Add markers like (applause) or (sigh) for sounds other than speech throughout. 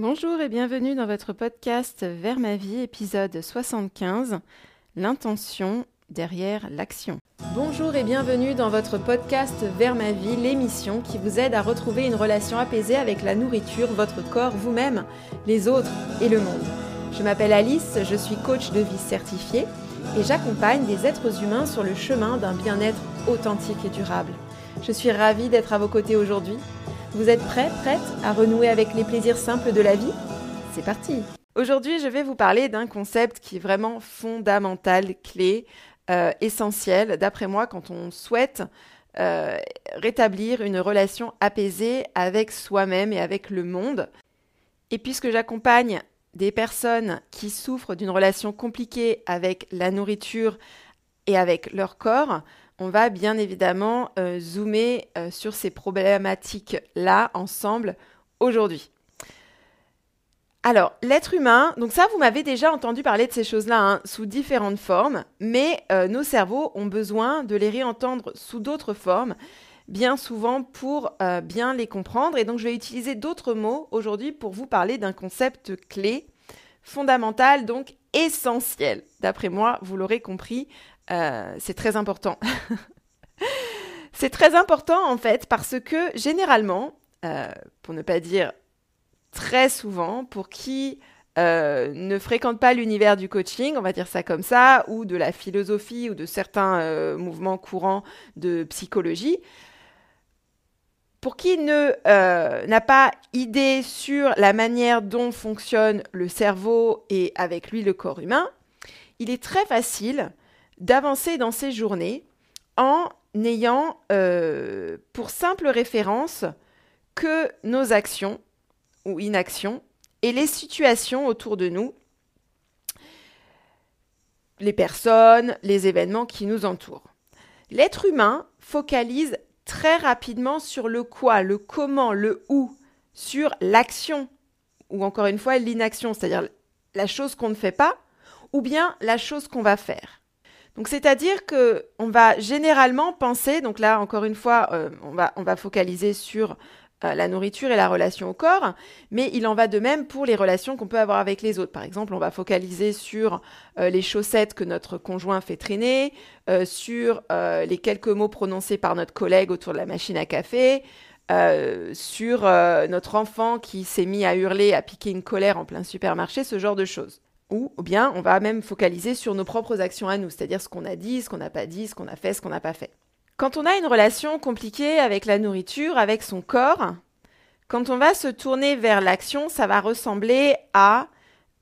Bonjour et bienvenue dans votre podcast Vers ma vie, épisode 75, l'intention derrière l'action. Bonjour et bienvenue dans votre podcast Vers ma vie, l'émission qui vous aide à retrouver une relation apaisée avec la nourriture, votre corps, vous-même, les autres et le monde. Je m'appelle Alice, je suis coach de vie certifiée et j'accompagne des êtres humains sur le chemin d'un bien-être authentique et durable. Je suis ravie d'être à vos côtés aujourd'hui vous êtes prêts, prête à renouer avec les plaisirs simples de la vie? C'est parti Aujourd'hui, je vais vous parler d'un concept qui est vraiment fondamental, clé, euh, essentiel, d'après moi, quand on souhaite euh, rétablir une relation apaisée avec soi-même et avec le monde. Et puisque j'accompagne des personnes qui souffrent d'une relation compliquée avec la nourriture et avec leur corps, on va bien évidemment euh, zoomer euh, sur ces problématiques-là ensemble aujourd'hui. Alors, l'être humain, donc ça, vous m'avez déjà entendu parler de ces choses-là hein, sous différentes formes, mais euh, nos cerveaux ont besoin de les réentendre sous d'autres formes, bien souvent pour bien les comprendre. Et donc, je vais utiliser d'autres mots aujourd'hui pour vous parler d'un concept clé, fondamental, donc essentiel. D'après moi, vous l'aurez compris, euh, c'est très important. (laughs) c'est très important en fait parce que généralement, euh, pour ne pas dire très souvent, pour qui euh, ne fréquente pas l'univers du coaching, on va dire ça comme ça, ou de la philosophie ou de certains mouvements courants de psychologie, pour qui ne n'a pas idée sur la manière dont fonctionne le cerveau et avec lui le corps humain, il est très facile d'avancer dans ces journées en n'ayant euh, pour simple référence que nos actions ou inactions et les situations autour de nous, les personnes, les événements qui nous entourent. L'être humain focalise très rapidement sur le quoi, le comment, le où, sur l'action, ou encore une fois l'inaction, c'est-à-dire la chose qu'on ne fait pas, ou bien la chose qu'on va faire. Donc c'est-à-dire que on va généralement penser, donc là encore une fois, euh, on, va, focaliser sur euh, la nourriture et la relation au corps, mais il en va de même pour les relations qu'on peut avoir avec les autres. Par exemple, on va focaliser sur euh, les chaussettes que notre conjoint fait traîner, sur les quelques mots prononcés par notre collègue autour de la machine à café, sur notre enfant qui s'est mis à hurler, à piquer une colère en plein supermarché, ce genre de choses. Ou bien on va même focaliser sur nos propres actions à nous, c'est-à-dire ce qu'on a dit, ce qu'on n'a pas dit, ce qu'on a fait, ce qu'on n'a pas fait. Quand on a une relation compliquée avec la nourriture, avec son corps, quand on va se tourner vers l'action, ça va ressembler à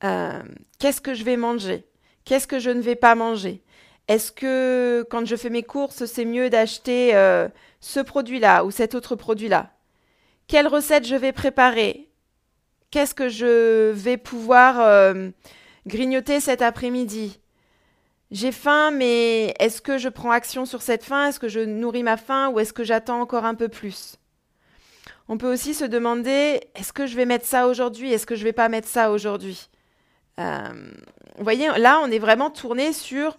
euh, qu'est-ce que je vais manger? Qu'est-ce que je ne vais pas manger? Est-ce que quand je fais mes courses, c'est mieux d'acheter euh, ce produit-là ou cet autre produit-là? Quelle recette je vais préparer? Qu'est-ce que je vais pouvoir euh, grignoter cet après-midi. J'ai faim, mais est-ce que je prends action sur cette faim? Est-ce que je nourris ma faim ou est-ce que j'attends encore un peu plus? On peut aussi se demander est-ce que je vais mettre ça aujourd'hui? Est-ce que je vais pas mettre ça aujourd'hui? Euh, Vous voyez, là, on est vraiment tourné sur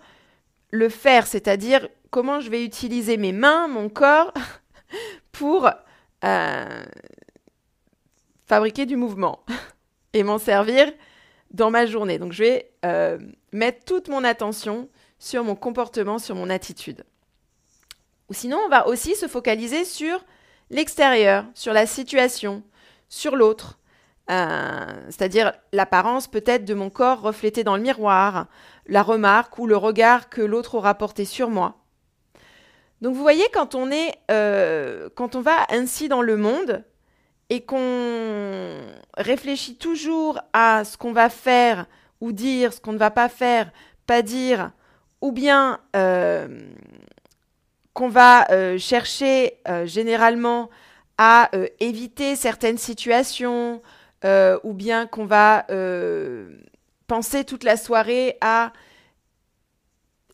le faire, c'est-à-dire comment je vais utiliser mes mains, mon corps, (laughs) pour euh, fabriquer du mouvement (laughs) et m'en servir dans ma journée. Donc je vais euh, mettre toute mon attention sur mon comportement, sur mon attitude. Ou sinon, on va aussi se focaliser sur l'extérieur, sur la situation, sur l'autre. Euh, c'est-à-dire l'apparence peut-être de mon corps reflété dans le miroir, la remarque ou le regard que l'autre aura porté sur moi. Donc vous voyez, quand on est, euh, quand on va ainsi dans le monde, et qu'on réfléchit toujours à ce qu'on va faire ou dire, ce qu'on ne va pas faire, pas dire, ou bien euh, qu'on va euh, chercher euh, généralement à éviter certaines situations, ou bien qu'on va penser toute la soirée à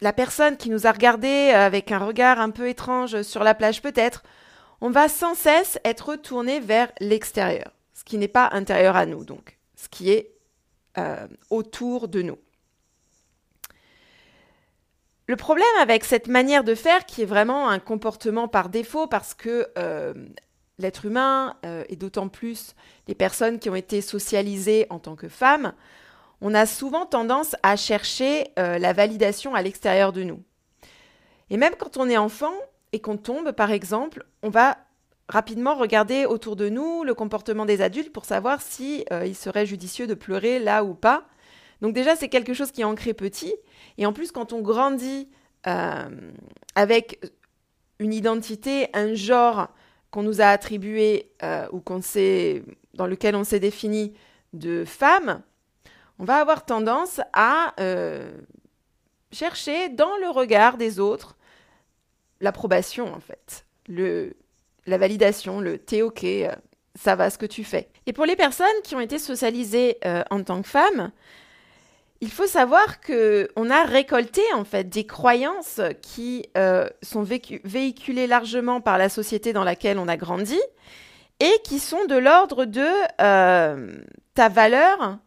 la personne qui nous a regardé avec un regard un peu étrange sur la plage peut-être, on va sans cesse être tourné vers l'extérieur, ce qui n'est pas intérieur à nous, donc, ce qui est euh, autour de nous. Le problème avec cette manière de faire, qui est vraiment un comportement par défaut, parce que euh, l'être humain, et d'autant plus les personnes qui ont été socialisées en tant que femmes, on a souvent tendance à chercher la validation à l'extérieur de nous. Et même quand on est enfant et qu'on tombe, par exemple, on va rapidement regarder autour de nous le comportement des adultes pour savoir si euh, il serait judicieux de pleurer là ou pas. Donc déjà, c'est quelque chose qui est ancré petit. Et en plus, quand on grandit euh, avec une identité, un genre qu'on nous a attribué euh, ou qu'on sait, dans lequel on s'est défini de femme, on va avoir tendance à chercher dans le regard des autres l'approbation en fait, le, la validation, le t'es ok, euh, ça va ce que tu fais. Et pour les personnes qui ont été socialisées euh, en tant que femmes, il faut savoir que on a récolté en fait des croyances qui euh, sont véhiculées largement par la société dans laquelle on a grandi et qui sont de l'ordre de ta valeur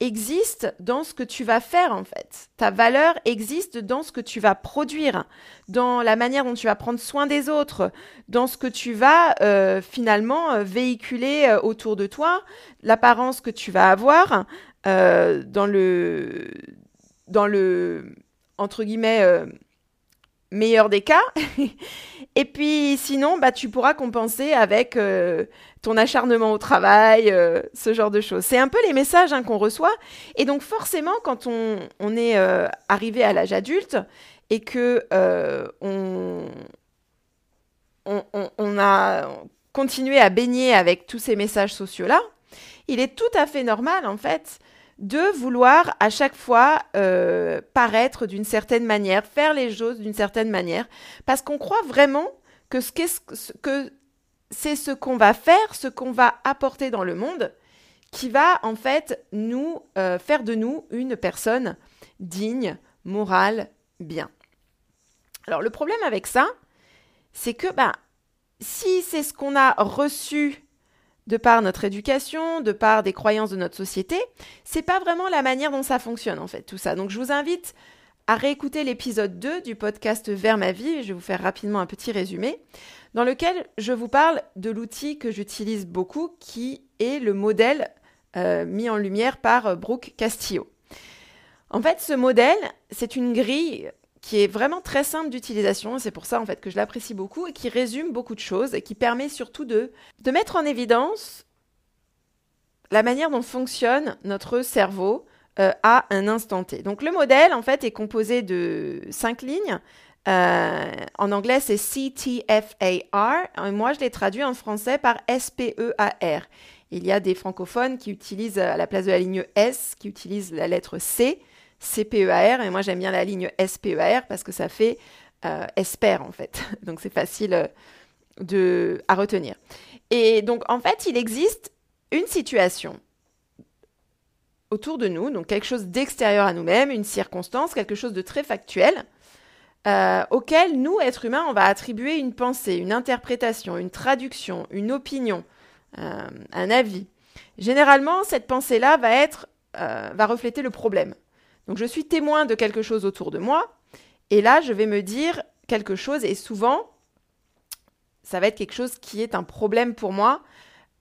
existe dans ce que tu vas faire en fait. Ta valeur existe dans ce que tu vas produire, dans la manière dont tu vas prendre soin des autres, dans ce que tu vas euh, finalement euh, véhiculer euh, autour de toi, l'apparence que tu vas avoir dans le dans le entre guillemets meilleur des cas. (laughs) Et puis sinon, bah, tu pourras compenser avec euh, ton acharnement au travail, euh, ce genre de choses. C'est un peu les messages hein, qu'on reçoit. Et donc forcément, quand on, est euh, arrivé à l'âge adulte et que on, on, a continué à baigner avec tous ces messages sociaux-là, il est tout à fait normal, en fait, de vouloir à chaque fois euh, paraître d'une certaine manière, faire les choses d'une certaine manière, parce qu'on croit vraiment que, ce que c'est ce qu'on va faire, ce qu'on va apporter dans le monde, qui va en fait nous euh, faire de nous une personne digne, morale, bien. Alors le problème avec ça, c'est que bah, si c'est ce qu'on a reçu de par notre éducation, de par des croyances de notre société, c'est pas vraiment la manière dont ça fonctionne en fait, tout ça. Donc je vous invite à réécouter l'épisode 2 du podcast Vers ma vie, je vais vous faire rapidement un petit résumé, dans lequel je vous parle de l'outil que j'utilise beaucoup, qui est le modèle euh, mis en lumière par Brooke Castillo. En fait, ce modèle, c'est une grille qui est vraiment très simple d'utilisation, c'est pour ça en fait que je l'apprécie beaucoup et qui résume beaucoup de choses et qui permet surtout de, de mettre en évidence la manière dont fonctionne notre cerveau euh, à un instant T. Donc le modèle en fait est composé de cinq lignes. Euh, en anglais c'est CTFAR et moi je l'ai traduit en français par SPEAR. Il y a des francophones qui utilisent à la place de la ligne S, qui utilisent la lettre C CPEAR, et moi j'aime bien la ligne SPEAR parce que ça fait euh, espère en fait. (laughs) Donc c'est facile euh, de, à retenir. Et donc en fait, il existe une situation autour de nous, donc quelque chose d'extérieur à nous-mêmes, une circonstance, quelque chose de très factuel, euh, auquel nous, êtres humains, on va attribuer une pensée, une interprétation, une traduction, une opinion, un avis. Généralement, cette pensée-là va être, va refléter le problème. Donc je suis témoin de quelque chose autour de moi, et là je vais me dire quelque chose, et souvent, ça va être quelque chose qui est un problème pour moi.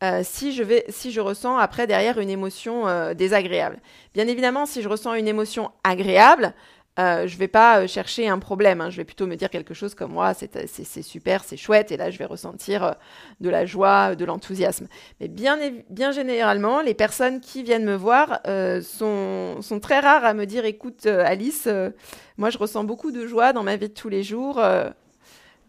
Euh, si, je vais, si je ressens après derrière une émotion euh, désagréable. Bien évidemment, si je ressens une émotion agréable, euh, je vais pas euh, chercher un problème. Hein. Je vais plutôt me dire quelque chose comme moi, c'est super, c'est chouette, et là je vais ressentir euh, de la joie, de l'enthousiasme. Mais bien, bien généralement, les personnes qui viennent me voir sont, sont, très rares à me dire, écoute Alice, moi je ressens beaucoup de joie dans ma vie de tous les jours.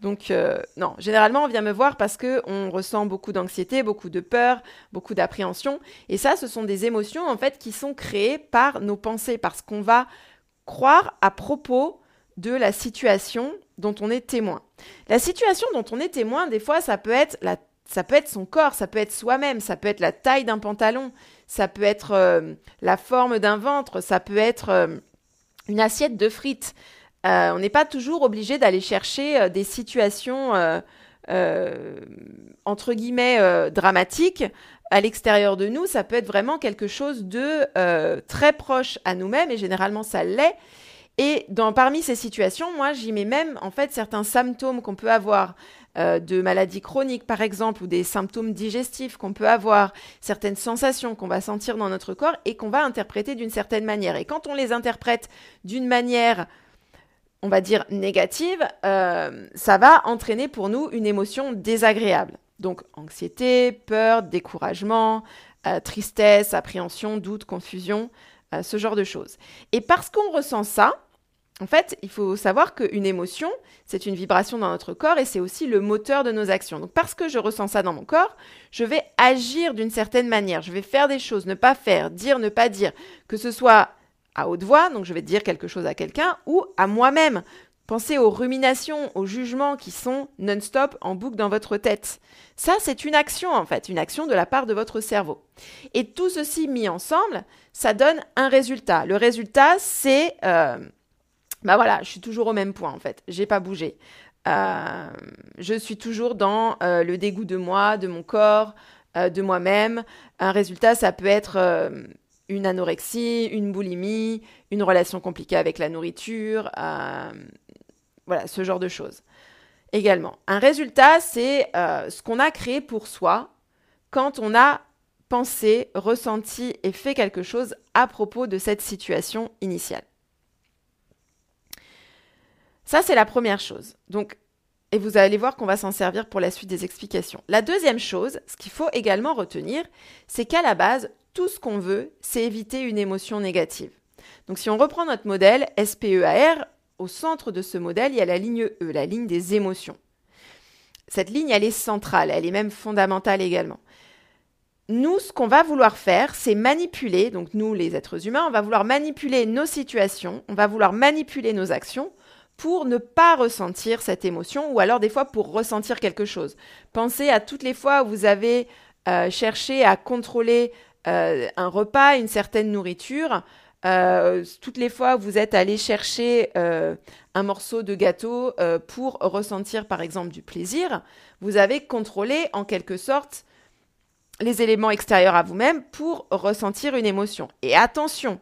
Donc non, généralement on vient me voir parce que on ressent beaucoup d'anxiété, beaucoup de peur, beaucoup d'appréhension et ça ce sont des émotions en fait qui sont créées par nos pensées parce qu'on va croire à propos de la situation dont on est témoin. La situation dont on est témoin, des fois, ça peut être son corps, ça peut être soi-même, ça peut être la taille d'un pantalon, ça peut être euh, la forme d'un ventre, ça peut être euh, une assiette de frites. Euh, on n'est pas toujours obligé d'aller chercher des situations entre guillemets dramatiques à l'extérieur de nous, ça peut être vraiment quelque chose de euh, très proche à nous-mêmes, et généralement ça l'est. Et parmi ces situations, moi, j'y mets même en fait certains symptômes qu'on peut avoir euh, de maladies chroniques par exemple ou des symptômes digestifs qu'on peut avoir, certaines sensations qu'on va sentir dans notre corps et qu'on va interpréter d'une certaine manière. Et quand on les interprète d'une manière on va dire négative, euh, ça va entraîner pour nous une émotion désagréable. Donc anxiété, peur, découragement, euh, tristesse, appréhension, doute, confusion, euh, ce genre de choses. Et parce qu'on ressent ça, en fait, il faut savoir qu'une émotion, c'est une vibration dans notre corps et c'est aussi le moteur de nos actions. Donc parce que je ressens ça dans mon corps, je vais agir d'une certaine manière, je vais faire des choses, ne pas faire, dire, ne pas dire, que ce soit à haute voix, donc je vais dire quelque chose à quelqu'un, ou à moi-même. Pensez aux ruminations, aux jugements qui sont non-stop en boucle dans votre tête. Ça, c'est une action en fait, une action de la part de votre cerveau. Et tout ceci mis ensemble, ça donne un résultat. Le résultat, c'est... Euh, bah voilà, je suis toujours au même point en fait, j'ai pas bougé. Euh, je suis toujours dans euh, le dégoût de moi, de mon corps, de moi-même. Un résultat, ça peut être une anorexie, une boulimie, une relation compliquée avec la nourriture, euh, voilà, ce genre de choses. Également, un résultat, c'est euh, ce qu'on a créé pour soi quand on a pensé, ressenti et fait quelque chose à propos de cette situation initiale. Ça, c'est la première chose. Donc, et vous allez voir qu'on va s'en servir pour la suite des explications. La deuxième chose, ce qu'il faut également retenir, c'est qu'à la base, tout ce qu'on veut, c'est éviter une émotion négative. Donc si on reprend notre modèle SPEAR, au centre de ce modèle, il y a la ligne E, la ligne des émotions. Cette ligne, elle est centrale, elle est même fondamentale également. Nous, ce qu'on va vouloir faire, c'est manipuler, donc nous les êtres humains, on va vouloir manipuler nos situations, on va vouloir manipuler nos actions pour ne pas ressentir cette émotion ou alors des fois pour ressentir quelque chose. Pensez à toutes les fois où vous avez euh, cherché à contrôler euh, un repas, une certaine nourriture. Euh, toutes les fois vous êtes allé chercher euh, un morceau de gâteau pour ressentir par exemple du plaisir, vous avez contrôlé en quelque sorte les éléments extérieurs à vous-même pour ressentir une émotion. Et attention,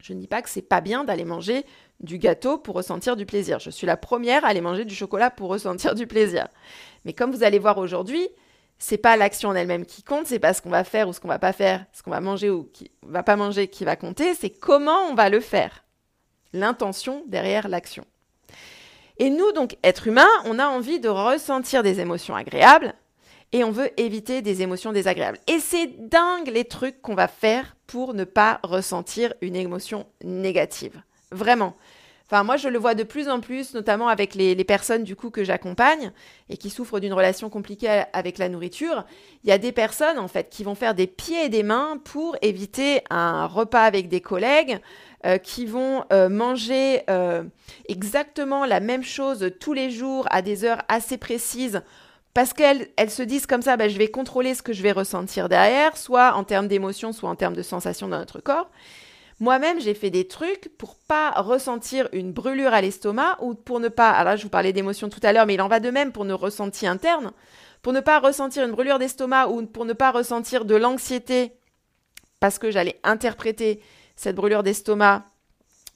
je ne dis pas que c'est pas bien d'aller manger du gâteau pour ressentir du plaisir. Je suis la première à aller manger du chocolat pour ressentir du plaisir. Mais comme vous allez voir aujourd'hui, c'est pas l'action en elle-même qui compte, c'est pas ce qu'on va faire ou ce qu'on va pas faire, ce qu'on va manger ou qui va pas manger qui va compter, c'est comment on va le faire. L'intention derrière l'action. Et nous, donc, êtres humains, on a envie de ressentir des émotions agréables et on veut éviter des émotions désagréables. Et c'est dingue les trucs qu'on va faire pour ne pas ressentir une émotion négative. Vraiment. Enfin, moi, je le vois de plus en plus, notamment avec les, personnes du coup que j'accompagne et qui souffrent d'une relation compliquée avec la nourriture. Il y a des personnes en fait qui vont faire des pieds et des mains pour éviter un repas avec des collègues, euh, qui vont euh, manger euh, exactement la même chose tous les jours à des heures assez précises parce qu'elles elles se disent comme ça, bah, je vais contrôler ce que je vais ressentir derrière, soit en termes d'émotion, soit en termes de sensations dans notre corps. Moi-même, j'ai fait des trucs pour pas ressentir une brûlure à l'estomac ou pour ne pas. Alors là, je vous parlais d'émotions tout à l'heure, mais il en va de même pour nos ressentis internes. Pour ne pas ressentir une brûlure d'estomac ou pour ne pas ressentir de l'anxiété parce que j'allais interpréter cette brûlure d'estomac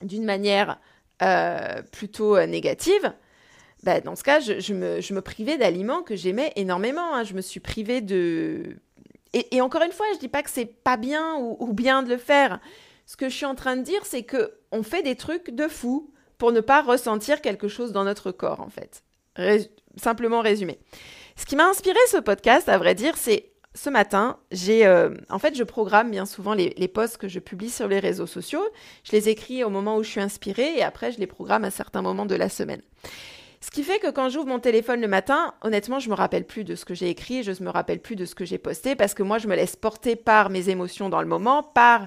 d'une manière euh, plutôt euh, négative. Bah, dans ce cas, je, me, privais d'aliments que j'aimais énormément. Hein. Je me suis privée de. Et, encore une fois, je dis pas que c'est pas bien ou, bien de le faire. Ce que je suis en train de dire, c'est que on fait des trucs de fou pour ne pas ressentir quelque chose dans notre corps, en fait. simplement résumé. Ce qui m'a inspiré ce podcast, à vrai dire, c'est ce matin, j'ai, euh, en fait, je programme bien souvent les, les, posts que je publie sur les réseaux sociaux. Je les écris au moment où je suis inspirée et après, je les programme à certains moments de la semaine. Ce qui fait que quand j'ouvre mon téléphone le matin, honnêtement, je me rappelle plus de ce que j'ai écrit, je ne me rappelle plus de ce que j'ai posté parce que moi, je me laisse porter par mes émotions dans le moment, par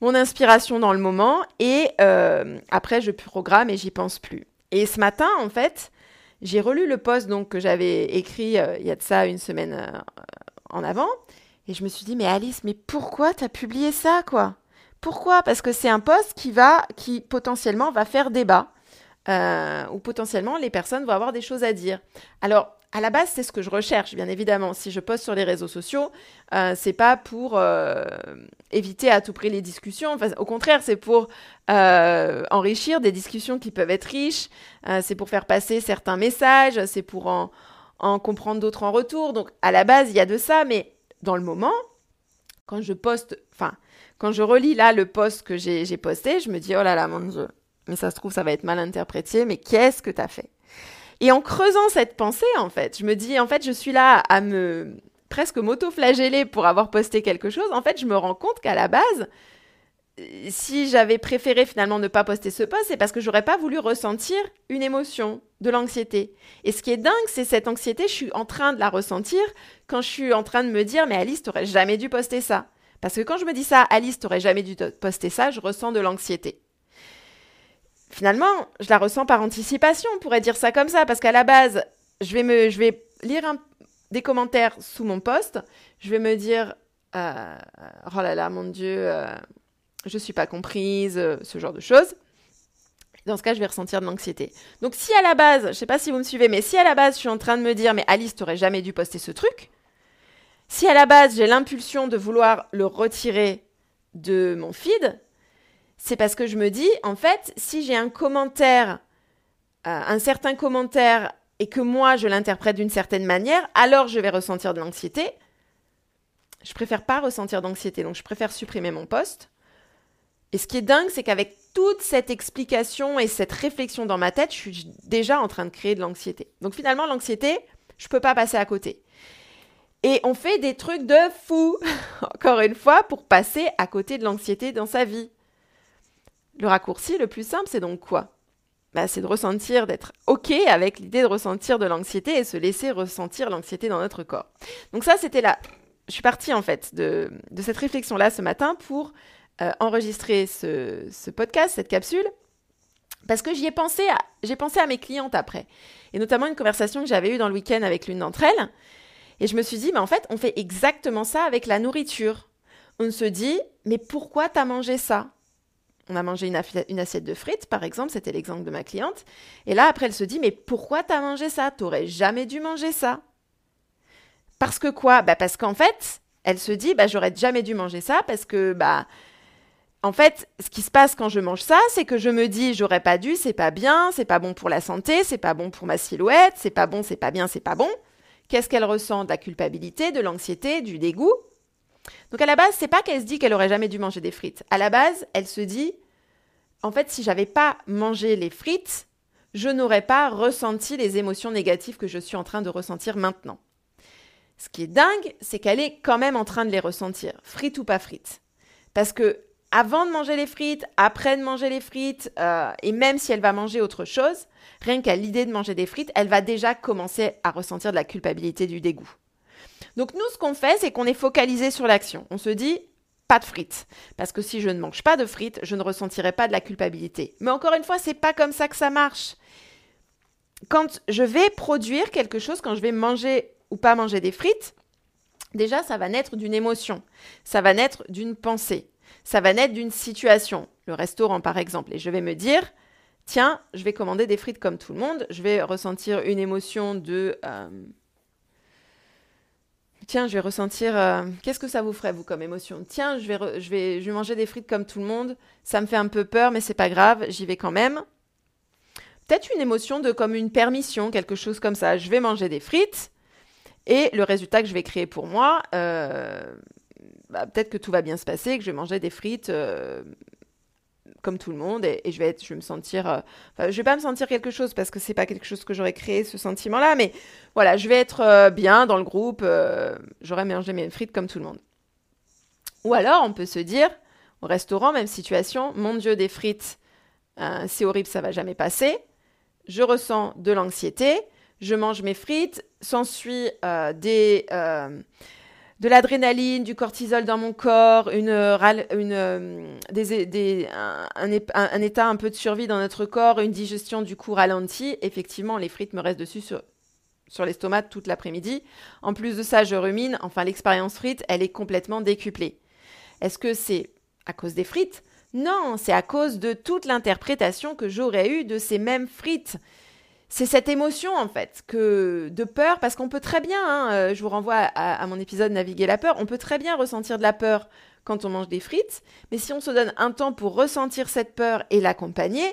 mon inspiration dans le moment et euh, après je programme et j'y pense plus. Et ce matin, en fait, j'ai relu le post donc que j'avais écrit euh, il y a de ça une semaine euh, en avant et je me suis dit mais Alice, mais pourquoi tu as publié ça quoi? Pourquoi? Parce que c'est un post qui va qui potentiellement va faire débat. ou potentiellement les personnes vont avoir des choses à dire. Alors, à la base, c'est ce que je recherche, bien évidemment. Si je poste sur les réseaux sociaux, euh, c'est pas pour euh, éviter à tout prix les discussions. Au contraire, c'est pour euh, enrichir des discussions qui peuvent être riches. c'est pour faire passer certains messages. C'est pour en, en comprendre d'autres en retour. Donc à la base, il y a de ça, mais dans le moment, quand je poste, enfin, quand je relis là le post que j'ai posté, je me dis, oh là là, mon Dieu, mais ça se trouve, ça va être mal interprété, mais qu'est-ce que tu as fait? Et en creusant cette pensée, en fait, je me dis, en fait, je suis là à me presque m'auto-flageller pour avoir posté quelque chose. En fait, je me rends compte qu'à la base, si j'avais préféré finalement ne pas poster ce post, c'est parce que j'aurais pas voulu ressentir une émotion, de l'anxiété. Et ce qui est dingue, c'est cette anxiété, je suis en train de la ressentir quand je suis en train de me dire, mais Alice, t'aurais jamais dû poster ça. Parce que quand je me dis ça, Alice, t'aurais jamais dû poster ça, je ressens de l'anxiété. Finalement, je la ressens par anticipation, on pourrait dire ça comme ça, parce qu'à la base, je vais, me, lire des commentaires sous mon post, je vais me dire, euh, oh là là, mon Dieu, euh, je suis pas comprise, euh, ce genre de choses. Dans ce cas, je vais ressentir de l'anxiété. Donc si à la base, je ne sais pas si vous me suivez, mais si à la base, je suis en train de me dire, mais Alice, t'aurais jamais dû poster ce truc, si à la base, j'ai l'impulsion de vouloir le retirer de mon feed, c'est parce que je me dis, en fait, si j'ai un commentaire, euh, un certain commentaire, et que moi, je l'interprète d'une certaine manière, alors je vais ressentir de l'anxiété. Je préfère pas ressentir d'anxiété, donc je préfère supprimer mon poste. Et ce qui est dingue, c'est qu'avec toute cette explication et cette réflexion dans ma tête, je suis déjà en train de créer de l'anxiété. Donc finalement, l'anxiété, je peux pas passer à côté. Et on fait des trucs de fou, (laughs) encore une fois, pour passer à côté de l'anxiété dans sa vie. Le raccourci le plus simple, c'est donc quoi? Bah, C'est de ressentir, d'être OK avec l'idée de ressentir de l'anxiété et se laisser ressentir l'anxiété dans notre corps. Donc ça, c'était là. Je suis partie en fait de, cette réflexion-là ce matin pour euh, enregistrer ce, podcast, cette capsule, parce que j'y ai pensé, j'ai pensé à mes clientes après, et notamment une conversation que j'avais eue dans le week-end avec l'une d'entre elles, et je me suis dit, mais en fait, on fait exactement ça avec la nourriture. On se dit, mais pourquoi t'as mangé ça? On a mangé une, assiette de frites, par exemple, c'était l'exemple de ma cliente, et là, après, elle se dit, mais pourquoi t'as mangé ça? T'aurais jamais dû manger ça. Parce que quoi? Bah Parce qu'en fait, elle se dit, bah, j'aurais jamais dû manger ça parce que, bah, en fait, ce qui se passe quand je mange ça, c'est que je me dis j'aurais pas dû, c'est pas bien, c'est pas bon pour la santé, c'est pas bon pour ma silhouette, c'est pas bon, c'est pas bien, c'est pas bon. Qu'est-ce qu'elle ressent? De la culpabilité, de l'anxiété, du dégoût. Donc à la base, c'est pas qu'elle se dit qu'elle aurait jamais dû manger des frites. À la base, elle se dit en fait, si j'avais pas mangé les frites, je n'aurais pas ressenti les émotions négatives que je suis en train de ressentir maintenant. Ce qui est dingue, c'est qu'elle est quand même en train de les ressentir, frites ou pas frites. Parce que avant de manger les frites, après de manger les frites, euh, et même si elle va manger autre chose, rien qu'à l'idée de manger des frites, elle va déjà commencer à ressentir de la culpabilité, du dégoût. Donc nous, ce qu'on fait, c'est qu'on est focalisé sur l'action. On se dit, pas de frites. Parce que si je ne mange pas de frites, je ne ressentirai pas de la culpabilité. Mais encore une fois, c'est pas comme ça que ça marche. Quand je vais produire quelque chose, quand je vais manger ou pas manger des frites, déjà, ça va naître d'une émotion. Ça va naître d'une pensée ça va naître d'une situation, le restaurant par exemple, et je vais me dire, tiens, je vais commander des frites comme tout le monde, je vais ressentir une émotion de... Euh, tiens, je vais ressentir... Euh, qu'est-ce que ça vous ferait, vous, comme émotion? Tiens, je vais, je, vais, je vais manger des frites comme tout le monde, ça me fait un peu peur, mais c'est pas grave, j'y vais quand même. Peut-être une émotion de comme une permission, quelque chose comme ça. Je vais manger des frites, et le résultat que je vais créer pour moi, euh, bah, peut-être que tout va bien se passer, que je vais manger des frites euh, comme tout le monde et, je vais être, je vais me sentir, euh, je vais pas me sentir quelque chose parce que c'est pas quelque chose que j'aurais créé ce sentiment-là, mais voilà, je vais être euh, bien dans le groupe, j'aurais mangé mes frites comme tout le monde. Ou alors on peut se dire au restaurant, même situation, mon Dieu, des frites, c'est horrible, ça va jamais passer. Je ressens de l'anxiété, je mange mes frites, s'ensuit des de l'adrénaline, du cortisol dans mon corps, un, état un peu de survie dans notre corps, une digestion du coup ralentie, effectivement, les frites me restent dessus sur, sur l'estomac toute l'après-midi. En plus de ça, je rumine. Enfin, l'expérience frite, elle est complètement décuplée. Est-ce que c'est à cause des frites? Non, c'est à cause de toute l'interprétation que j'aurais eue de ces mêmes frites c'est cette émotion en fait que de peur parce qu'on peut très bien hein, euh, je vous renvoie à, mon épisode naviguer la peur on peut très bien ressentir de la peur quand on mange des frites mais si on se donne un temps pour ressentir cette peur et l'accompagner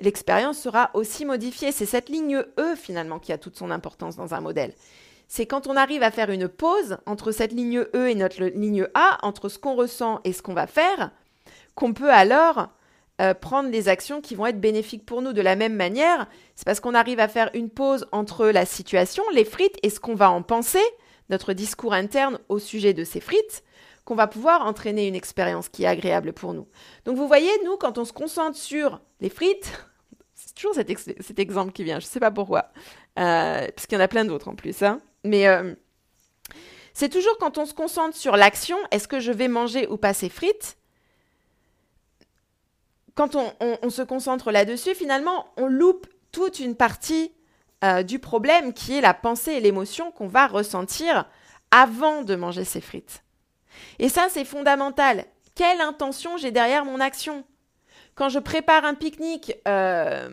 l'expérience sera aussi modifiée. C'est cette ligne E finalement qui a toute son importance dans un modèle. C'est quand on arrive à faire une pause entre cette ligne E et notre ligne A, entre ce qu'on ressent et ce qu'on va faire, qu'on peut alors euh, prendre les actions qui vont être bénéfiques pour nous. De la même manière, c'est parce qu'on arrive à faire une pause entre la situation, les frites, et ce qu'on va en penser, notre discours interne au sujet de ces frites, qu'on va pouvoir entraîner une expérience qui est agréable pour nous. Donc vous voyez, nous, quand on se concentre sur les frites, (laughs) c'est toujours cet, exemple qui vient, je ne sais pas pourquoi, euh, parce qu'il y en a plein d'autres en plus, hein. mais euh, c'est toujours quand on se concentre sur l'action, est-ce que je vais manger ou pas ces frites Quand on, se concentre là-dessus, finalement, on loupe toute une partie euh, du problème qui est la pensée et l'émotion qu'on va ressentir avant de manger ces frites. Et ça, c'est fondamental. Quelle intention j'ai derrière mon action? Quand je prépare un pique-nique euh,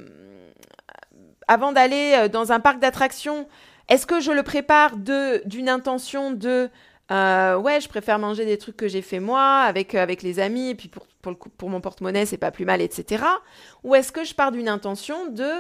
avant d'aller euh, dans un parc d'attractions, est-ce que je le prépare d'une intention de euh, ouais, je préfère manger des trucs que j'ai fait moi avec, avec les amis, et puis pour, pour, pour mon porte-monnaie, c'est pas plus mal, etc. Ou est-ce que je pars d'une intention de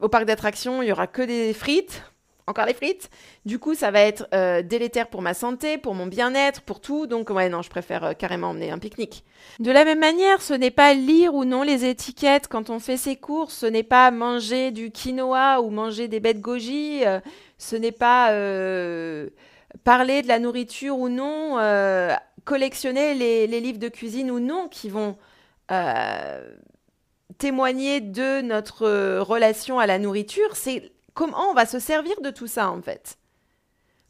au parc d'attractions, il y aura que des frites encore les frites. Du coup, ça va être euh, délétère pour ma santé, pour mon bien-être, pour tout. Donc, ouais, non, je préfère euh, carrément emmener un pique-nique. De la même manière, ce n'est pas lire ou non les étiquettes quand on fait ses courses. Ce n'est pas manger du quinoa ou manger des bêtes goji. Euh, ce n'est pas parler de la nourriture ou non, collectionner les, les, livres de cuisine ou non qui vont témoigner de notre relation à la nourriture. C'est comment on va se servir de tout ça en fait?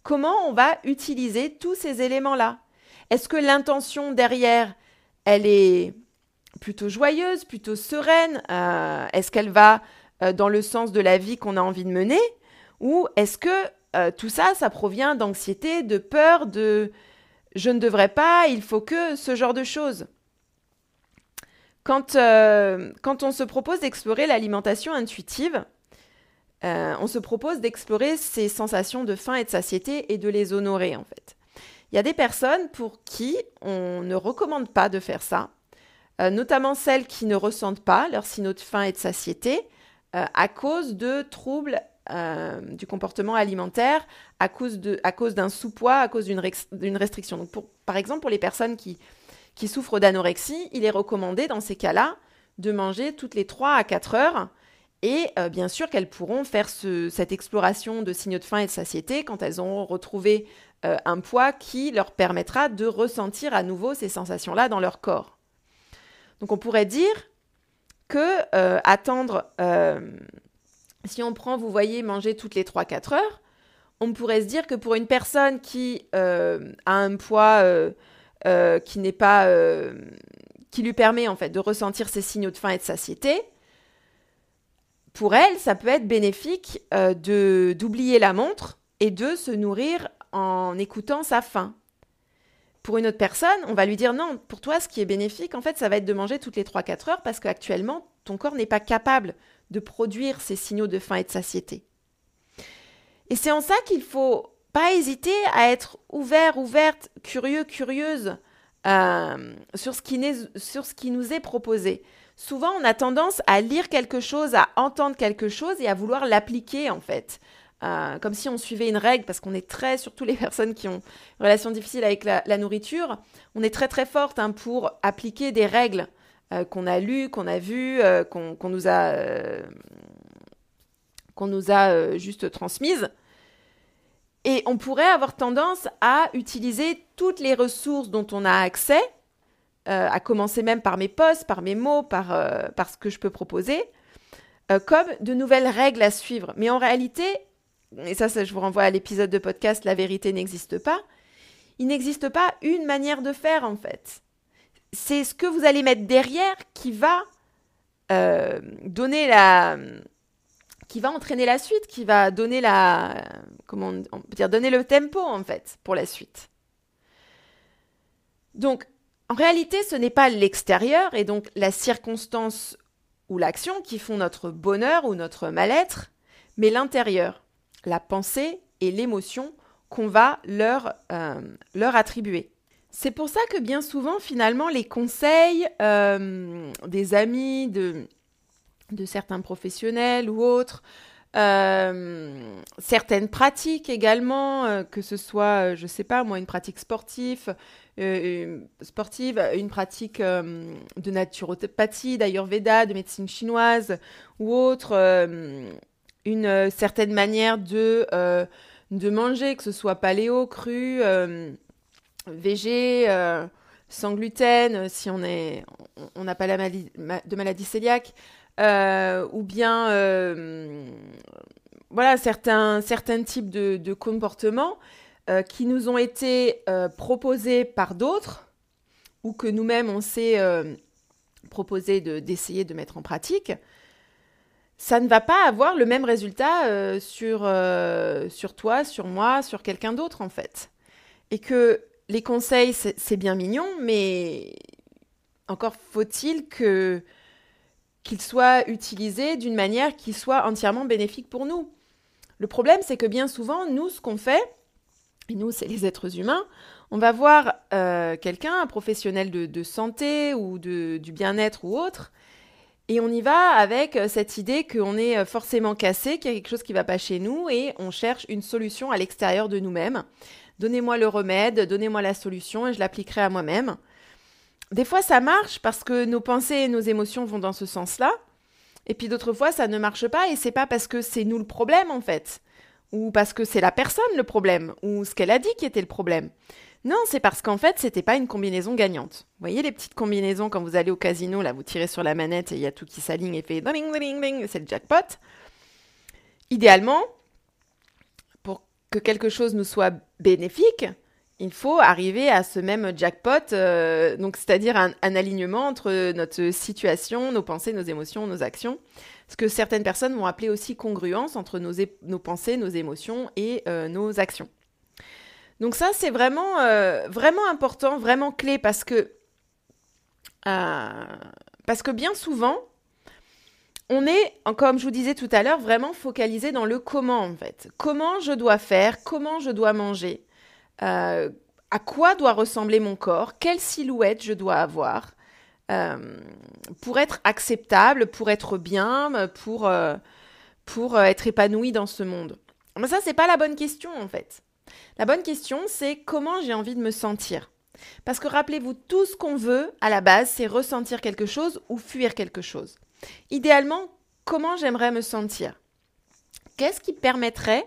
Comment on va utiliser tous ces éléments-là? Est-ce que l'intention derrière, elle est plutôt joyeuse, plutôt sereine? Euh, Est-ce qu'elle va euh, dans le sens de la vie qu'on a envie de mener? Ou est-ce que euh, tout ça, ça provient d'anxiété, de peur, de je ne devrais pas, il faut que ce genre de choses? Quand, quand on se propose d'explorer l'alimentation intuitive, euh, on se propose d'explorer ces sensations de faim et de satiété et de les honorer en fait. Il y a des personnes pour qui on ne recommande pas de faire ça, euh, notamment celles qui ne ressentent pas leur signaux de faim et de satiété euh, à cause de troubles du comportement alimentaire, à cause, d'un sous-poids, à cause d'une, restriction. Donc par exemple, pour les personnes qui, qui souffrent d'anorexie, il est recommandé dans ces cas-là de manger toutes les 3 à 4 heures et euh, bien sûr qu'elles pourront faire cette exploration de signaux de faim et de satiété quand elles auront retrouvé euh, un poids qui leur permettra de ressentir à nouveau ces sensations-là dans leur corps. Donc on pourrait dire que euh, attendre, si on prend, vous voyez, manger toutes les 3-4 heures, on pourrait se dire que pour une personne qui a un poids qui n'est pas... qui lui permet en fait de ressentir ces signaux de faim et de satiété, pour elle, ça peut être bénéfique euh, d'oublier la montre et de se nourrir en écoutant sa faim. Pour une autre personne, on va lui dire non, pour toi, ce qui est bénéfique, en fait, ça va être de manger toutes les 3-4 heures parce qu'actuellement, ton corps n'est pas capable de produire ces signaux de faim et de satiété. Et c'est en ça qu'il faut pas hésiter à être ouvert, ouverte, curieux, curieuse euh, sur ce qui nous est proposé souvent on a tendance à lire quelque chose, à entendre quelque chose et à vouloir l'appliquer en fait. Euh, comme si on suivait une règle, parce qu'on est très, surtout les (laughs) personnes qui ont une relation difficile avec la, nourriture, on est très très forte hein, pour appliquer des règles euh, qu'on a lues, qu'on a vues, euh, qu'on nous a, qu'on nous a juste transmises. Et on pourrait avoir tendance à utiliser toutes les ressources dont on a accès euh, à commencer même par mes posts, par mes mots, par, euh, par ce que je peux proposer, euh, comme de nouvelles règles à suivre. Mais en réalité, et ça, je vous renvoie à l'épisode de podcast La vérité n'existe pas, il n'existe pas une manière de faire en fait. C'est ce que vous allez mettre derrière qui va donner la qui va entraîner la suite, qui va donner la comment dire donner le tempo en fait pour la suite. Donc en réalité, ce n'est pas l'extérieur et donc la circonstance ou l'action qui font notre bonheur ou notre mal-être, mais l'intérieur, la pensée et l'émotion qu'on va leur, euh, leur attribuer. C'est pour ça que bien souvent, finalement, les conseils euh, des amis, de, de certains professionnels ou autres, euh, certaines pratiques également, euh, que ce soit, je sais pas moi, une pratique sportive, sportive, une pratique de naturopathie, d'ayurveda, de médecine chinoise ou autre, une certaine manière de, de manger, que ce soit paléo, cru végé, euh, sans gluten, euh, si on n'a on, pas la de maladie cœliaque, euh, ou bien voilà certains, certains types de, comportements qui nous ont été proposés par d'autres ou que nous-mêmes on s'est proposé d'essayer de, mettre en pratique, ça ne va pas avoir le même résultat sur, sur toi, sur moi, sur quelqu'un d'autre en fait. Et que les conseils, c'est bien mignon, mais encore faut-il que qu'ils soient utilisés d'une manière qui soit entièrement bénéfique pour nous. Le problème, c'est que bien souvent, nous, ce qu'on fait, et nous, c'est les êtres humains, on va voir euh, quelqu'un, un professionnel de, santé ou de, du bien-être ou autre, et on y va avec cette idée qu'on est forcément cassé, qu'il y a quelque chose qui ne va pas chez nous, et on cherche une solution à l'extérieur de nous-mêmes donnez-moi le remède, donnez-moi la solution et je l'appliquerai à moi-même. Des fois, ça marche parce que nos pensées et nos émotions vont dans ce sens-là. Et puis d'autres fois, ça ne marche pas et c'est pas parce que c'est nous le problème en fait, ou parce que c'est la personne le problème, ou ce qu'elle a dit qui était le problème. Non, c'est parce qu'en fait, c'était pas une combinaison gagnante. Vous voyez les petites combinaisons quand vous allez au casino, là, vous tirez sur la manette et il y a tout qui s'aligne et fait ding ding ding, c'est le jackpot. Idéalement, que quelque chose nous soit bénéfique, il faut arriver à ce même jackpot, euh, donc c'est-à-dire un, alignement entre notre situation, nos pensées, nos émotions, nos actions. Ce que certaines personnes vont appeler aussi congruence entre nos, pensées, nos émotions et euh, nos actions. Donc ça, c'est vraiment, euh, important, vraiment clé parce que, parce que bien souvent, on est, comme je vous disais tout à l'heure, vraiment focalisé dans le comment en fait. Comment je dois faire, comment je dois manger, euh, à quoi doit ressembler mon corps, quelle silhouette je dois avoir euh, pour être acceptable, pour être bien, pour, euh, pour être épanoui dans ce monde? Mais ça, c'est pas la bonne question en fait. La bonne question, c'est comment j'ai envie de me sentir. Parce que rappelez-vous, tout ce qu'on veut à la base, c'est ressentir quelque chose ou fuir quelque chose. Idéalement, comment j'aimerais me sentir? Qu'est-ce qui permettrait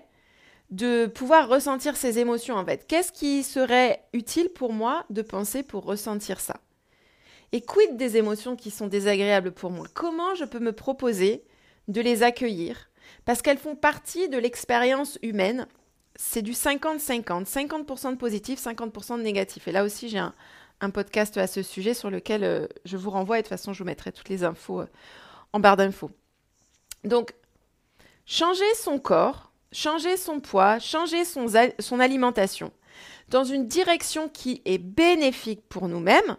de pouvoir ressentir ces émotions en fait Qu'est-ce qui serait utile pour moi de penser pour ressentir ça? Et quid des émotions qui sont désagréables pour moi? Comment je peux me proposer de les accueillir? Parce qu'elles font partie de l'expérience humaine. C'est du 50-50, 50%, de positif, 50% de négatif. Et là aussi, j'ai un, podcast à ce sujet sur lequel euh, je vous renvoie et de toute façon, je vous mettrai toutes les infos euh, en barre d'infos. Donc, changer son corps, changer son poids, changer son, alimentation dans une direction qui est bénéfique pour nous-mêmes,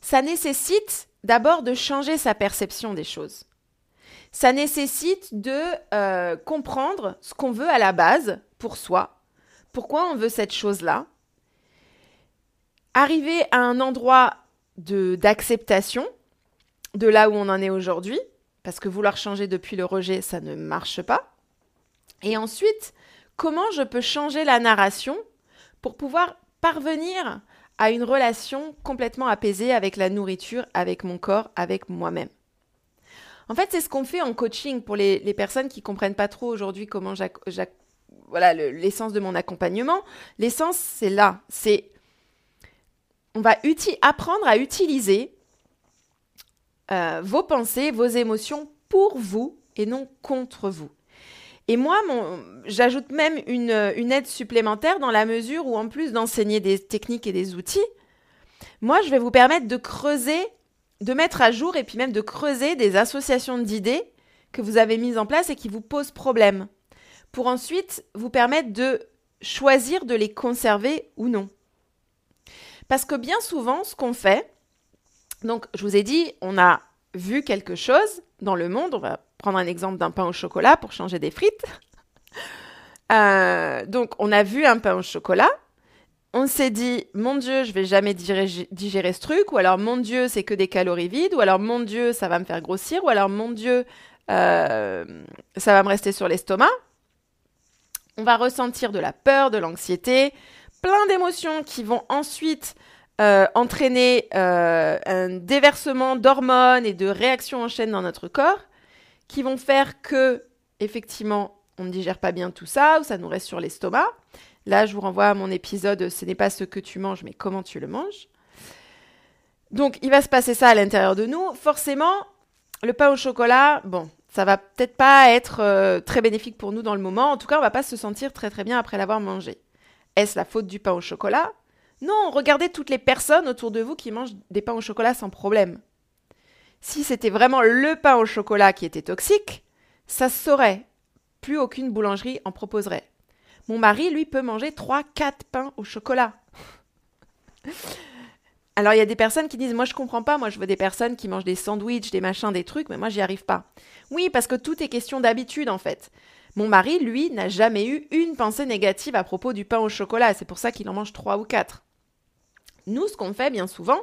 ça nécessite d'abord de changer sa perception des choses. Ça nécessite de euh, comprendre ce qu'on veut à la base pour soi, pourquoi on veut cette chose-là, arriver à un endroit d'acceptation de là où on en est aujourd'hui, parce que vouloir changer depuis le rejet, ça ne marche pas. Et ensuite, comment je peux changer la narration pour pouvoir parvenir à une relation complètement apaisée avec la nourriture, avec mon corps, avec moi-même? En fait, c'est ce qu'on fait en coaching pour les, personnes qui comprennent pas trop aujourd'hui comment voilà l'essence de mon accompagnement. L'essence, c'est là, c'est on va apprendre à utiliser euh, vos pensées, vos émotions pour vous et non contre vous. Et moi, j'ajoute même une, aide supplémentaire dans la mesure où, en plus d'enseigner des techniques et des outils, moi, je vais vous permettre de creuser, de mettre à jour et puis même de creuser des associations d'idées que vous avez mises en place et qui vous posent problème, pour ensuite vous permettre de choisir de les conserver ou non. Parce que bien souvent, ce qu'on fait, donc, je vous ai dit, on a vu quelque chose dans le monde. On va prendre un exemple d'un pain au chocolat pour changer des frites. (laughs) Euh, donc, on a vu un pain au chocolat. on s'est dit, mon Dieu, je vais jamais digérer, ce truc, ou alors mon Dieu, c'est que des calories vides, ou alors mon Dieu, ça va me faire grossir, ou alors mon Dieu, euh, ça va me rester sur l'estomac. On va ressentir de la peur, de l'anxiété, plein d'émotions qui vont ensuite euh, entraîner un déversement d'hormones et de réactions en chaîne dans notre corps, qui vont faire que, effectivement, on ne digère pas bien tout ça, ou ça nous reste sur l'estomac. Là, je vous renvoie à mon épisode Ce n'est pas ce que tu manges, mais comment tu le manges. Donc, il va se passer ça à l'intérieur de nous. Forcément, le pain au chocolat, bon, ça va peut-être pas être euh, très bénéfique pour nous dans le moment. En tout cas, on va pas se sentir très très bien après l'avoir mangé. Est-ce la faute du pain au chocolat? Non, regardez toutes les personnes autour de vous qui mangent des pains au chocolat sans problème. Si c'était vraiment le pain au chocolat qui était toxique, ça se saurait. Plus aucune boulangerie en proposerait. Mon mari, lui, peut manger 3-4 pains au chocolat. (laughs) Alors, il y a des personnes qui disent Moi, je comprends pas. Moi, je veux des personnes qui mangent des sandwichs, des machins, des trucs, mais moi, j'y arrive pas. Oui, parce que tout est question d'habitude, en fait. Mon mari, lui, n'a jamais eu une pensée négative à propos du pain au chocolat. C'est pour ça qu'il en mange 3 ou 4. Nous, ce qu'on fait bien souvent,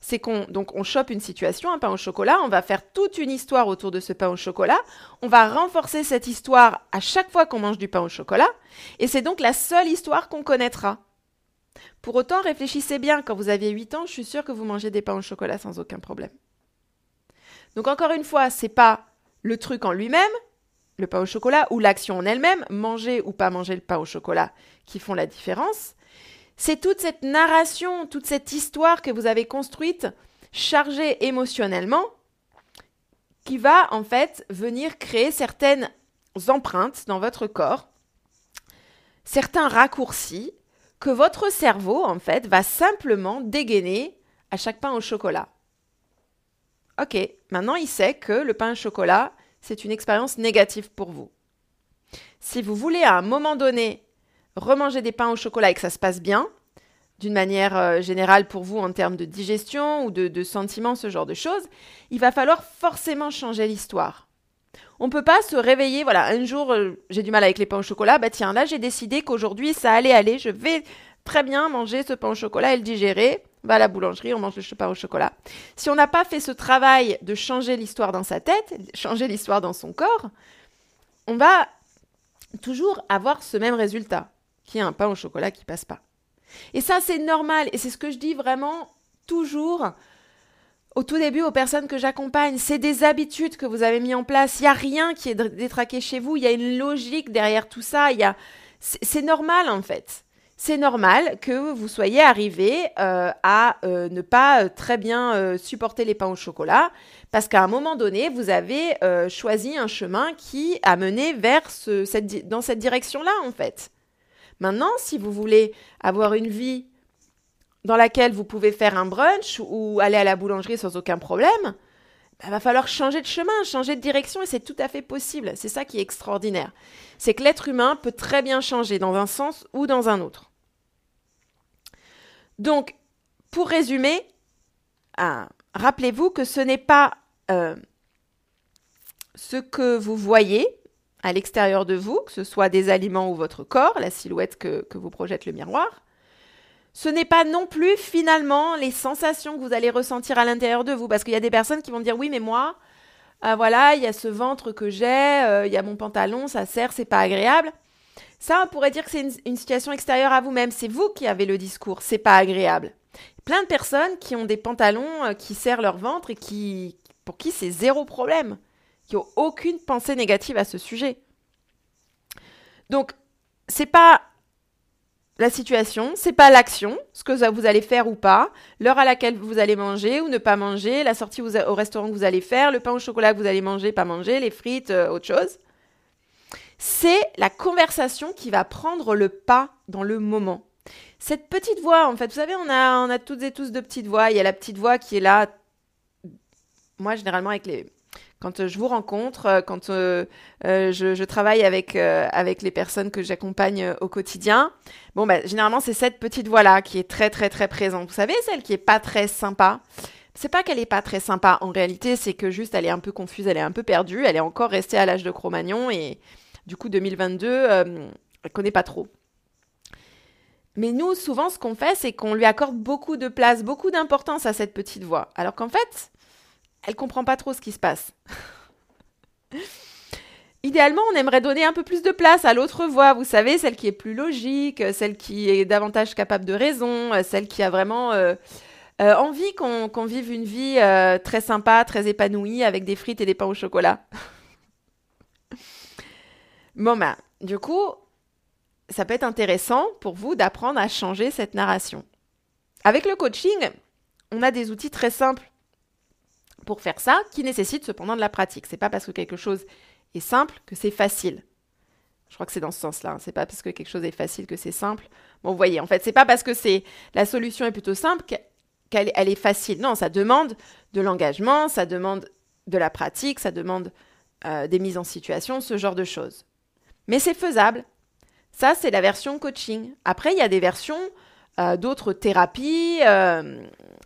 c'est qu'on on chope une situation, un pain au chocolat, on va faire toute une histoire autour de ce pain au chocolat, on va renforcer cette histoire à chaque fois qu'on mange du pain au chocolat, et c'est donc la seule histoire qu'on connaîtra. Pour autant, réfléchissez bien, quand vous aviez 8 ans, je suis sûre que vous mangez des pains au chocolat sans aucun problème. Donc encore une fois, c'est pas le truc en lui-même, le pain au chocolat, ou l'action en elle-même, manger ou pas manger le pain au chocolat, qui font la différence. C'est toute cette narration, toute cette histoire que vous avez construite, chargée émotionnellement, qui va en fait venir créer certaines empreintes dans votre corps, certains raccourcis que votre cerveau en fait va simplement dégainer à chaque pain au chocolat. Ok, maintenant il sait que le pain au chocolat, c'est une expérience négative pour vous. Si vous voulez à un moment donné remanger des pains au chocolat et que ça se passe bien, d'une manière euh, générale pour vous en termes de digestion ou de, sentiments, ce genre de choses, il va falloir forcément changer l'histoire. On ne peut pas se réveiller, voilà, un jour euh, j'ai du mal avec les pains au chocolat, bah tiens, là j'ai décidé qu'aujourd'hui ça allait aller, je vais très bien manger ce pain au chocolat et le digérer. Va à la boulangerie, on mange le pain au chocolat. Si on n'a pas fait ce travail de changer l'histoire dans sa tête, changer l'histoire dans son corps, on va toujours avoir ce même résultat qui est un pain au chocolat qui passe pas. Et ça, c'est normal. Et c'est ce que je dis vraiment toujours au tout début aux personnes que j'accompagne. C'est des habitudes que vous avez mis en place. Il n'y a rien qui est détraqué chez vous. Il y a une logique derrière tout ça. Il y a... C'est normal, en fait. C'est normal que vous soyez arrivé euh, à euh, ne pas euh, très bien supporter les pains au chocolat parce qu'à un moment donné, vous avez choisi un chemin qui a mené vers cette, dans cette direction-là, en fait. Maintenant, si vous voulez avoir une vie dans laquelle vous pouvez faire un brunch ou aller à la boulangerie sans aucun problème, il bah, va falloir changer de chemin, changer de direction et c'est tout à fait possible. C'est ça qui est extraordinaire. C'est que l'être humain peut très bien changer dans un sens ou dans un autre. Donc, pour résumer, ah, rappelez-vous que ce n'est pas euh, ce que vous voyez à l'extérieur de vous, que ce soit des aliments ou votre corps, la silhouette que, vous projette le miroir. Ce n'est pas non plus finalement les sensations que vous allez ressentir à l'intérieur de vous, parce qu'il y a des personnes qui vont dire oui, mais moi, euh, voilà, il y a ce ventre que j'ai, euh, il y a mon pantalon, ça serre, c'est pas agréable. Ça, on pourrait dire que c'est une, une, situation extérieure à vous-même. C'est vous qui avez le discours, c'est pas agréable. Plein de personnes qui ont des pantalons euh, qui serrent leur ventre et qui, pour qui c'est zéro problème qui n'ont aucune pensée négative à ce sujet. Donc, c'est pas la situation, c'est pas l'action, ce que vous allez faire ou pas, l'heure à laquelle vous allez manger ou ne pas manger, la sortie au restaurant que vous allez faire, le pain au chocolat que vous allez manger, pas manger, les frites, euh, autre chose. C'est la conversation qui va prendre le pas dans le moment. Cette petite voix, en fait, vous savez, on a, on a toutes et tous de petites voix. Il y a la petite voix qui est là. Moi, généralement, avec les, quand euh, je vous rencontre, euh, quand euh, je, travaille avec, avec les personnes que j'accompagne au quotidien, bon, bah, généralement, c'est cette petite voix-là qui est très, très, très présente. Vous savez, celle qui est pas très sympa? C'est pas qu'elle est pas très sympa. En réalité, c'est que juste, elle est un peu confuse, elle est un peu perdue. Elle est encore restée à l'âge de Cro-Magnon et du coup, 2022, elle connaît pas trop. Mais nous, souvent, ce qu'on fait, c'est qu'on lui accorde beaucoup de place, beaucoup d'importance à cette petite voix, alors qu'en fait, elle comprend pas trop ce qui se passe. Idéalement, on aimerait donner un peu plus de place à l'autre voix, vous savez, celle qui est plus logique, celle qui est davantage capable de raison, celle qui a vraiment euh, euh, envie qu'on vive une vie euh, très sympa, très épanouie, avec des frites et des pains au chocolat. bon, ben, du coup, ça peut être intéressant pour vous d'apprendre à changer cette narration. Avec le coaching, on a des outils très simples pour faire ça, qui nécessitent cependant de la pratique. C'est pas parce que quelque chose est simple que c'est facile. Je crois que c'est dans ce sens-là. Hein. C'est pas parce que quelque chose est facile que c'est simple. Bon, vous voyez, en fait, c'est pas parce que c'est la solution est plutôt simple qu'elle elle est facile. Non, ça demande de l'engagement, ça demande de la pratique, ça demande euh, des mises en situation, ce genre de choses. Mais c'est faisable. Ça, c'est la version coaching. Après, il y a des versions euh, d'autres thérapies euh,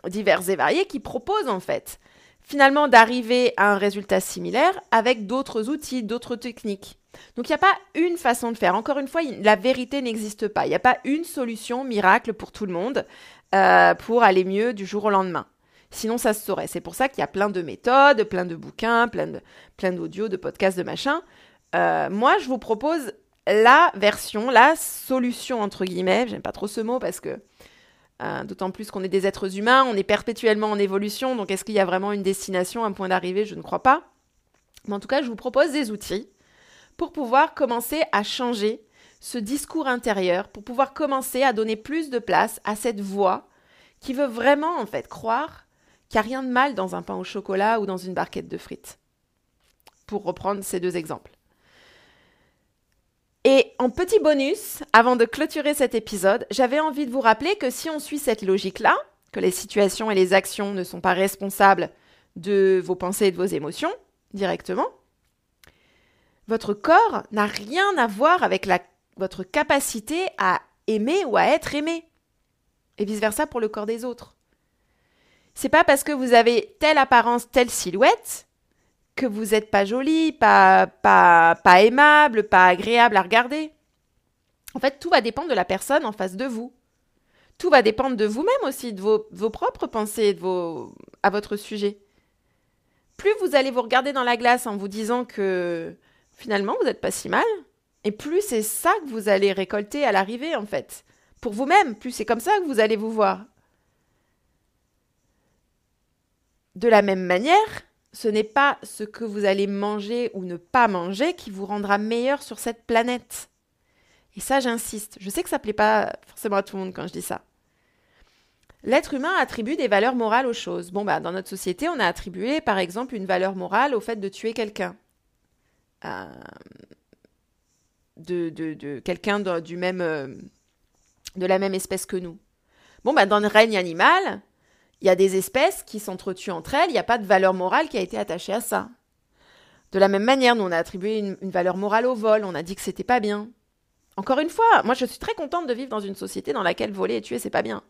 diverses et variées qui proposent en fait finalement d'arriver à un résultat similaire avec d'autres outils, d'autres techniques. Donc il n'y a pas une façon de faire. Encore une fois, la vérité n'existe pas. Il n'y a pas une solution miracle pour tout le monde euh, pour aller mieux du jour au lendemain. Sinon, ça se saurait. C'est pour ça qu'il y a plein de méthodes, plein de bouquins, plein de plein d'audios, de podcasts, de machin. Euh, moi, je vous propose la version, la solution entre guillemets. J'aime pas trop ce mot parce que euh, d'autant plus qu'on est des êtres humains, on est perpétuellement en évolution, donc est-ce qu'il y a vraiment une destination, un point d'arrivée? Je ne crois pas. Mais en tout cas, je vous propose des outils pour pouvoir commencer à changer ce discours intérieur, pour pouvoir commencer à donner plus de place à cette voix qui veut vraiment en fait croire qu'il n'y a rien de mal dans un pain au chocolat ou dans une barquette de frites. Pour reprendre ces deux exemples. Et en petit bonus, avant de clôturer cet épisode, j'avais envie de vous rappeler que si on suit cette logique-là, que les situations et les actions ne sont pas responsables de vos pensées et de vos émotions directement, votre corps n'a rien à voir avec votre capacité à aimer ou à être aimé. Et vice-versa pour le corps des autres. C'est pas parce que vous avez telle apparence, telle silhouette que vous n'êtes pas jolie, pas, pas, pas aimable, pas agréable à regarder. En fait, tout va dépendre de la personne en face de vous. Tout va dépendre de vous-même aussi, de vos, vos, propres pensées de vos, à votre sujet. Plus vous allez vous regarder dans la glace en vous disant que finalement vous n'êtes pas si mal, et plus c'est ça que vous allez récolter à l'arrivée en fait. Pour vous-même, plus c'est comme ça que vous allez vous voir. De la même manière, ce n'est pas ce que vous allez manger ou ne pas manger qui vous rendra meilleur sur cette planète. Et ça, j'insiste. Je sais que ça ne plaît pas forcément à tout le monde quand je dis ça. L'être humain attribue des valeurs morales aux choses. Bon, bah, dans notre société, on a attribué, par exemple, une valeur morale au fait de tuer quelqu'un. Euh, de, quelqu'un du même, euh, de la même espèce que nous. Bon, bah, dans le règne animal, il y a des espèces qui s'entretuent entre elles, il n'y a pas de valeur morale qui a été attachée à ça. De la même manière, nous, on a attribué une, valeur morale au vol, on a dit que c'était pas bien. Encore une fois, moi je suis très contente de vivre dans une société dans laquelle voler et tuer, c'est pas bien.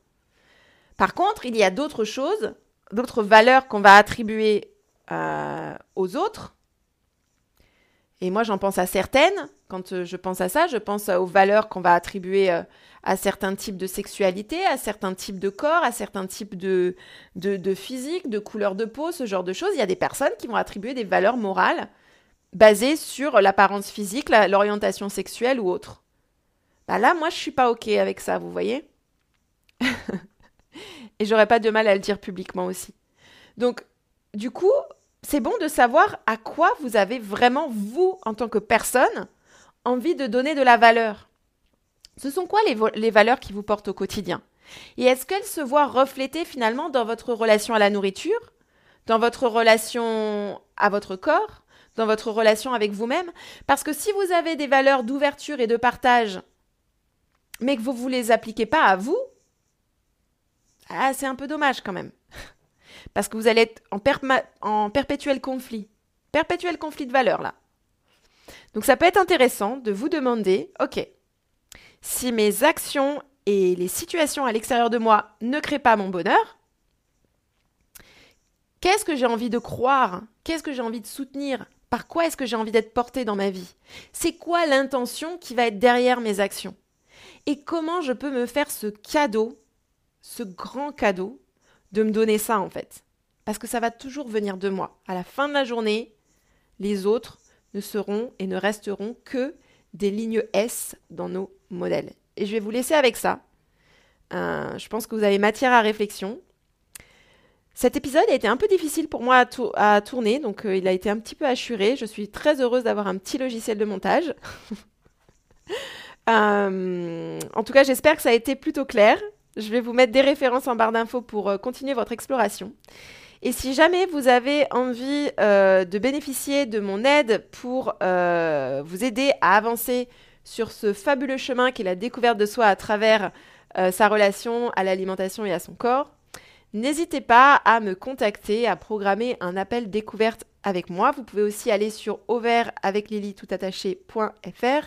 Par contre, il y a d'autres choses, d'autres valeurs qu'on va attribuer euh, aux autres. Et moi, j'en pense à certaines. Quand euh, je pense à ça, je pense aux valeurs qu'on va attribuer euh, à certains types de sexualité, à certains types de corps, à certains types de, de, physique, de couleur de peau, ce genre de choses. Il y a des personnes qui vont attribuer des valeurs morales basées sur l'apparence physique, l'orientation sexuelle ou autre. Bah là, moi, je suis pas OK avec ça, vous voyez (laughs) Et j'aurais pas de mal à le dire publiquement aussi. Donc, du coup, c'est bon de savoir à quoi vous avez vraiment, vous, en tant que personne, envie de donner de la valeur. Ce sont quoi les, valeurs qui vous portent au quotidien? Et est-ce qu'elles se voient reflétées finalement dans votre relation à la nourriture, dans votre relation à votre corps, dans votre relation avec vous-même? Parce que si vous avez des valeurs d'ouverture et de partage, mais que vous ne les appliquez pas à vous, ah, c'est un peu dommage quand même. (laughs) Parce que vous allez être en perpétuel conflit. Perpétuel conflit de valeurs là. Donc ça peut être intéressant de vous demander, ok, si mes actions et les situations à l'extérieur de moi ne créent pas mon bonheur, qu'est-ce que j'ai envie de croire? Qu'est-ce que j'ai envie de soutenir? Par quoi est-ce que j'ai envie d'être porté dans ma vie? C'est quoi l'intention qui va être derrière mes actions? Et comment je peux me faire ce cadeau, ce grand cadeau, de me donner ça en fait? Parce que ça va toujours venir de moi. À la fin de la journée, les autres ne seront et ne resteront que des lignes S dans nos modèles. Et je vais vous laisser avec ça. Euh, je pense que vous avez matière à réflexion. Cet épisode a été un peu difficile pour moi à, tourner, donc euh, il a été un petit peu assuré. Je suis très heureuse d'avoir un petit logiciel de montage. (laughs) Euh, en tout cas, j'espère que ça a été plutôt clair. Je vais vous mettre des références en barre d'infos pour continuer votre exploration. Et si jamais vous avez envie de bénéficier de mon aide pour vous aider à avancer sur ce fabuleux chemin qui est la découverte de soi à travers sa relation à l'alimentation et à son corps, N'hésitez pas à me contacter, à programmer un appel découverte avec moi. Vous pouvez aussi aller sur auvertaveclily.fr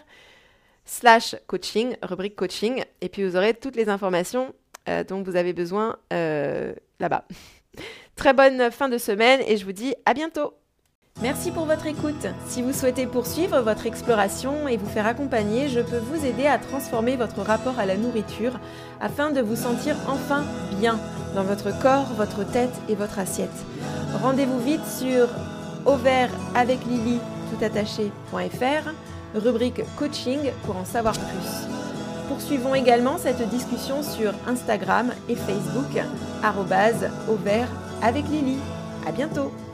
slash coaching, rubrique coaching, et puis vous aurez toutes les informations euh, dont vous avez besoin euh, là-bas. (laughs) Très bonne fin de semaine et je vous dis à bientôt Merci pour votre écoute. Si vous souhaitez poursuivre votre exploration et vous faire accompagner, je peux vous aider à transformer votre rapport à la nourriture afin de vous sentir enfin bien dans votre corps, votre tête et votre assiette. Rendez-vous vite sur auvertaveclily.fr, rubrique coaching pour en savoir plus. Poursuivons également cette discussion sur Instagram et Facebook, arrobase avec Lily. À bientôt!